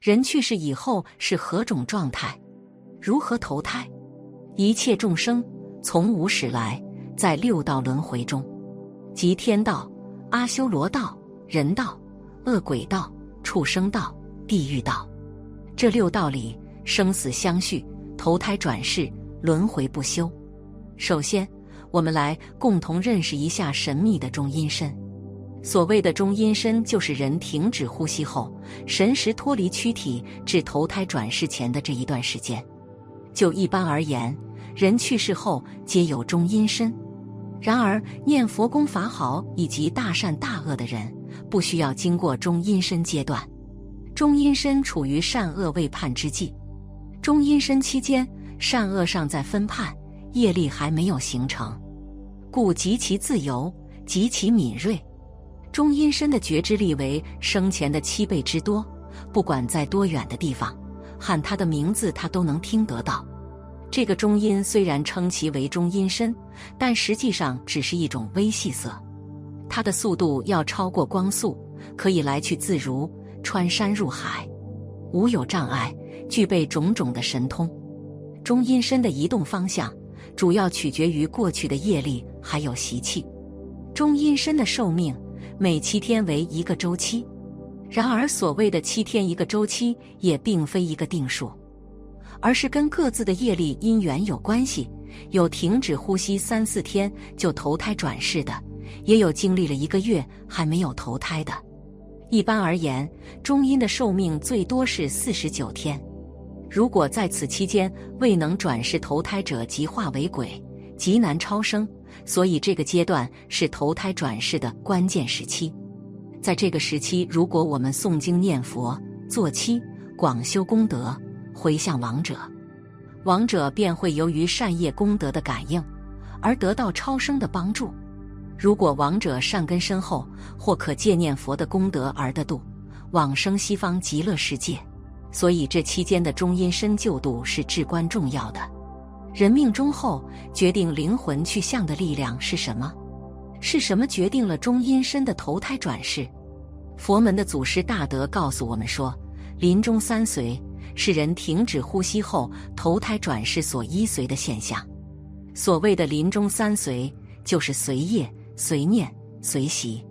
人去世以后是何种状态？如何投胎？一切众生从无始来，在六道轮回中，即天道、阿修罗道、人道、恶鬼道、畜生道、地狱道，这六道里生死相续，投胎转世，轮回不休。首先，我们来共同认识一下神秘的中阴身。所谓的中阴身，就是人停止呼吸后，神识脱离躯体至投胎转世前的这一段时间。就一般而言，人去世后皆有中阴身。然而，念佛功法好以及大善大恶的人，不需要经过中阴身阶段。中阴身处于善恶未判之际，中阴身期间，善恶尚在分判，业力还没有形成，故极其自由，极其敏锐。中阴身的觉知力为生前的七倍之多，不管在多远的地方，喊他的名字，他都能听得到。这个中阴虽然称其为中阴身，但实际上只是一种微细色，它的速度要超过光速，可以来去自如，穿山入海，无有障碍，具备种种的神通。中阴身的移动方向，主要取决于过去的业力还有习气。中阴身的寿命。每七天为一个周期，然而所谓的七天一个周期也并非一个定数，而是跟各自的业力因缘有关系。有停止呼吸三四天就投胎转世的，也有经历了一个月还没有投胎的。一般而言，中阴的寿命最多是四十九天。如果在此期间未能转世投胎者，即化为鬼，极难超生。所以，这个阶段是投胎转世的关键时期。在这个时期，如果我们诵经念佛、做七、广修功德、回向亡者，亡者便会由于善业功德的感应，而得到超生的帮助。如果亡者善根深厚，或可借念佛的功德而得度，往生西方极乐世界。所以，这期间的中阴身救度是至关重要的。人命终后，决定灵魂去向的力量是什么？是什么决定了中阴身的投胎转世？佛门的祖师大德告诉我们说，临终三随是人停止呼吸后投胎转世所依随的现象。所谓的临终三随，就是随业、随念、随习。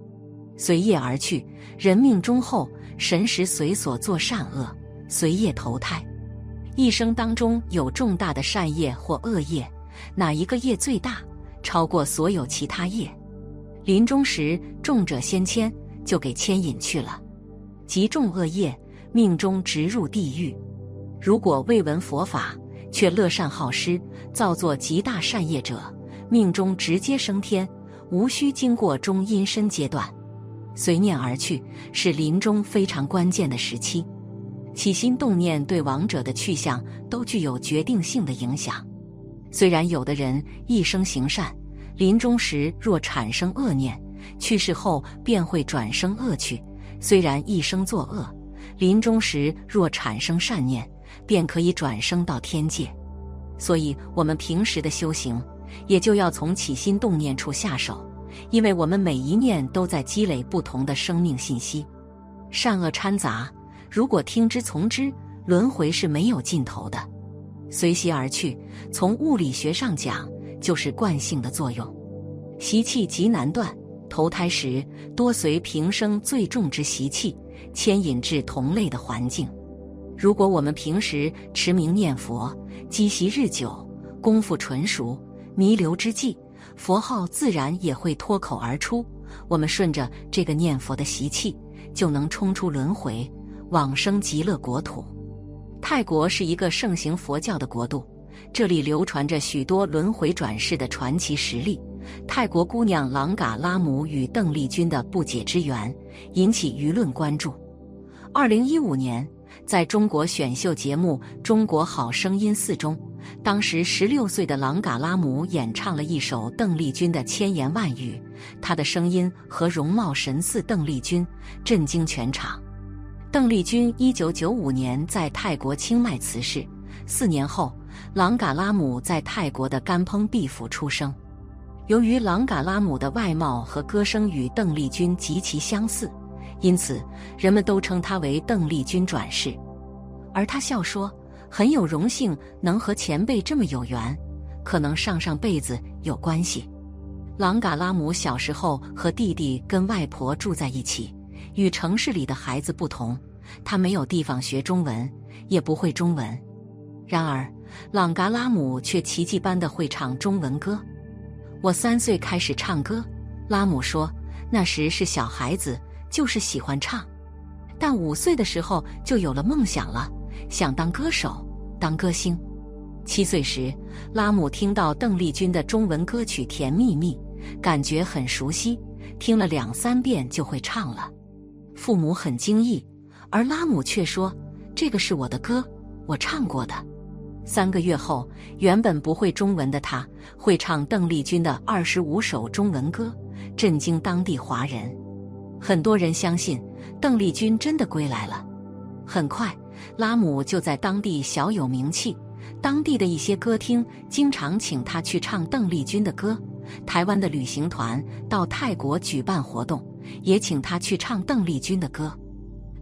随业而去，人命终后，神识随所作善恶，随业投胎。一生当中有重大的善业或恶业，哪一个业最大，超过所有其他业？临终时重者先牵，就给牵引去了。极重恶业，命中直入地狱。如果未闻佛法，却乐善好施，造作极大善业者，命中直接升天，无需经过中阴身阶段，随念而去，是临终非常关键的时期。起心动念对亡者的去向都具有决定性的影响。虽然有的人一生行善，临终时若产生恶念，去世后便会转生恶趣；虽然一生作恶，临终时若产生善念，便可以转生到天界。所以，我们平时的修行也就要从起心动念处下手，因为我们每一念都在积累不同的生命信息，善恶掺杂。如果听之从之，轮回是没有尽头的，随习而去。从物理学上讲，就是惯性的作用，习气极难断。投胎时多随平生最重之习气牵引至同类的环境。如果我们平时持名念佛，积习日久，功夫纯熟，弥留之际，佛号自然也会脱口而出。我们顺着这个念佛的习气，就能冲出轮回。往生极乐国土，泰国是一个盛行佛教的国度，这里流传着许多轮回转世的传奇实例。泰国姑娘朗嘎拉姆与邓丽君的不解之缘引起舆论关注。二零一五年，在中国选秀节目《中国好声音四》中，当时十六岁的朗嘎拉姆演唱了一首邓丽君的千言万语，她的声音和容貌神似邓丽君，震惊全场。邓丽君一九九五年在泰国清迈辞世，四年后，朗嘎拉姆在泰国的甘烹毕府出生。由于朗嘎拉姆的外貌和歌声与邓丽君极其相似，因此人们都称她为邓丽君转世。而他笑说：“很有荣幸能和前辈这么有缘，可能上上辈子有关系。”朗嘎拉姆小时候和弟弟跟外婆住在一起，与城市里的孩子不同，他没有地方学中文，也不会中文。然而，朗嘎拉姆却奇迹般的会唱中文歌。我三岁开始唱歌，拉姆说那时是小孩子，就是喜欢唱。但五岁的时候就有了梦想了，想当歌手，当歌星。七岁时，拉姆听到邓丽君的中文歌曲《甜蜜蜜》，感觉很熟悉，听了两三遍就会唱了。父母很惊异，而拉姆却说：“这个是我的歌，我唱过的。”三个月后，原本不会中文的他，会唱邓丽君的二十五首中文歌，震惊当地华人。很多人相信邓丽君真的归来了。很快，拉姆就在当地小有名气，当地的一些歌厅经常请他去唱邓丽君的歌。台湾的旅行团到泰国举办活动，也请他去唱邓丽君的歌。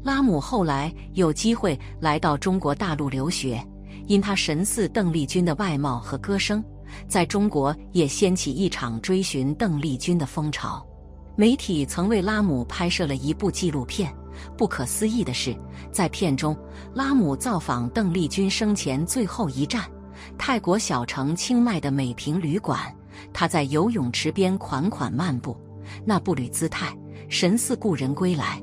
拉姆后来有机会来到中国大陆留学。因他神似邓丽君的外貌和歌声，在中国也掀起一场追寻邓丽君的风潮。媒体曾为拉姆拍摄了一部纪录片。不可思议的是，在片中，拉姆造访邓丽君生前最后一站——泰国小城清迈的美平旅馆。他在游泳池边款款漫步，那步履姿态神似故人归来。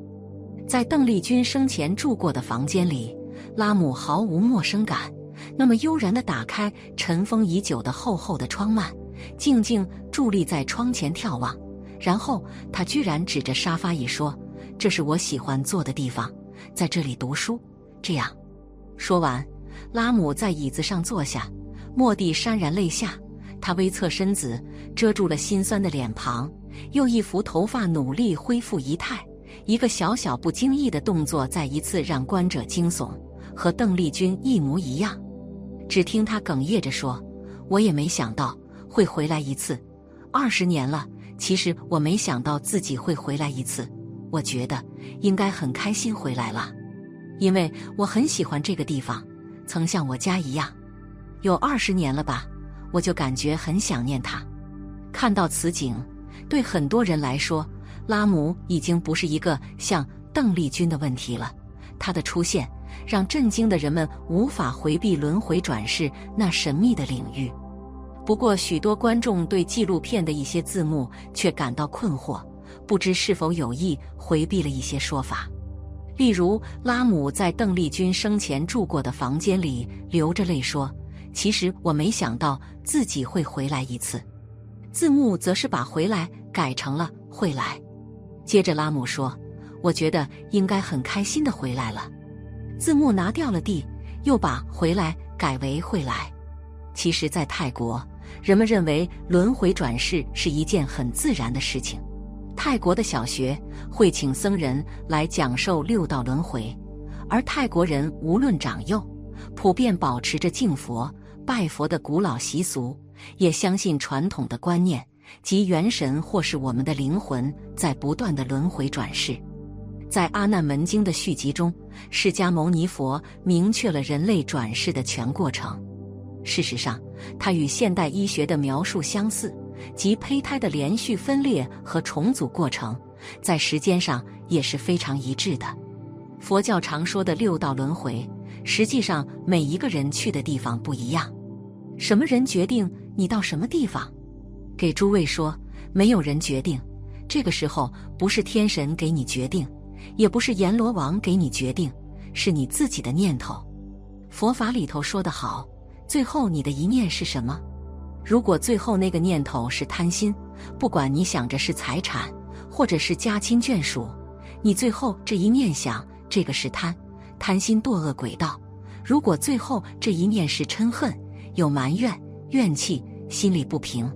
在邓丽君生前住过的房间里，拉姆毫无陌生感。那么悠然地打开尘封已久的厚厚的窗幔，静静伫立在窗前眺望。然后他居然指着沙发椅说：“这是我喜欢坐的地方，在这里读书。”这样说完，拉姆在椅子上坐下，莫蒂潸然泪下。他微侧身子，遮住了心酸的脸庞，又一扶头发，努力恢复仪态。一个小小不经意的动作，再一次让观者惊悚，和邓丽君一模一样。只听他哽咽着说：“我也没想到会回来一次，二十年了。其实我没想到自己会回来一次。我觉得应该很开心回来了，因为我很喜欢这个地方，曾像我家一样。有二十年了吧，我就感觉很想念他。看到此景，对很多人来说，拉姆已经不是一个像邓丽君的问题了。他的出现。”让震惊的人们无法回避轮回转世那神秘的领域。不过，许多观众对纪录片的一些字幕却感到困惑，不知是否有意回避了一些说法。例如，拉姆在邓丽君生前住过的房间里流着泪说：“其实我没想到自己会回来一次。”字幕则是把“回来”改成了“会来”。接着，拉姆说：“我觉得应该很开心的回来了。”字幕拿掉了 “d”，又把“回来”改为“会来”。其实，在泰国，人们认为轮回转世是一件很自然的事情。泰国的小学会请僧人来讲授六道轮回，而泰国人无论长幼，普遍保持着敬佛、拜佛的古老习俗，也相信传统的观念，即元神或是我们的灵魂在不断的轮回转世。在《阿难门经》的续集中，释迦牟尼佛明确了人类转世的全过程。事实上，它与现代医学的描述相似，即胚胎的连续分裂和重组过程，在时间上也是非常一致的。佛教常说的六道轮回，实际上每一个人去的地方不一样。什么人决定你到什么地方？给诸位说，没有人决定。这个时候，不是天神给你决定。也不是阎罗王给你决定，是你自己的念头。佛法里头说得好，最后你的一念是什么？如果最后那个念头是贪心，不管你想着是财产，或者是家亲眷属，你最后这一念想，这个是贪，贪心堕恶鬼道。如果最后这一念是嗔恨，有埋怨、怨气，心里不平，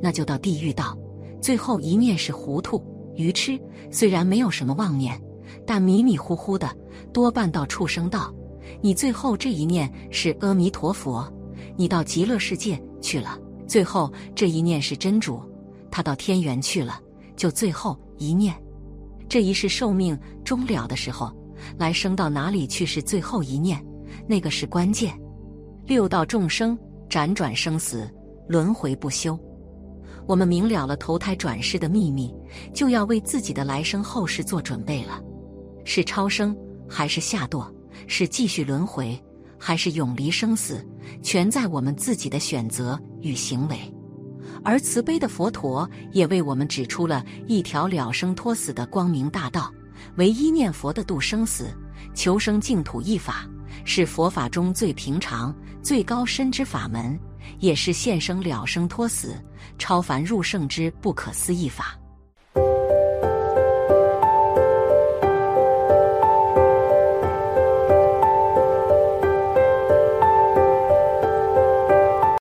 那就到地狱道。最后一念是糊涂、愚痴，虽然没有什么妄念。但迷迷糊糊的，多半到畜生道。你最后这一念是阿弥陀佛，你到极乐世界去了。最后这一念是真主，他到天元去了。就最后一念，这一世寿命终了的时候，来生到哪里去是最后一念。那个是关键。六道众生辗转生死，轮回不休。我们明了了投胎转世的秘密，就要为自己的来生后世做准备了。是超生还是下堕？是继续轮回，还是永离生死？全在我们自己的选择与行为。而慈悲的佛陀也为我们指出了一条了生脱死的光明大道。唯一念佛的度生死、求生净土一法，是佛法中最平常、最高深之法门，也是现生了生脱死、超凡入圣之不可思议法。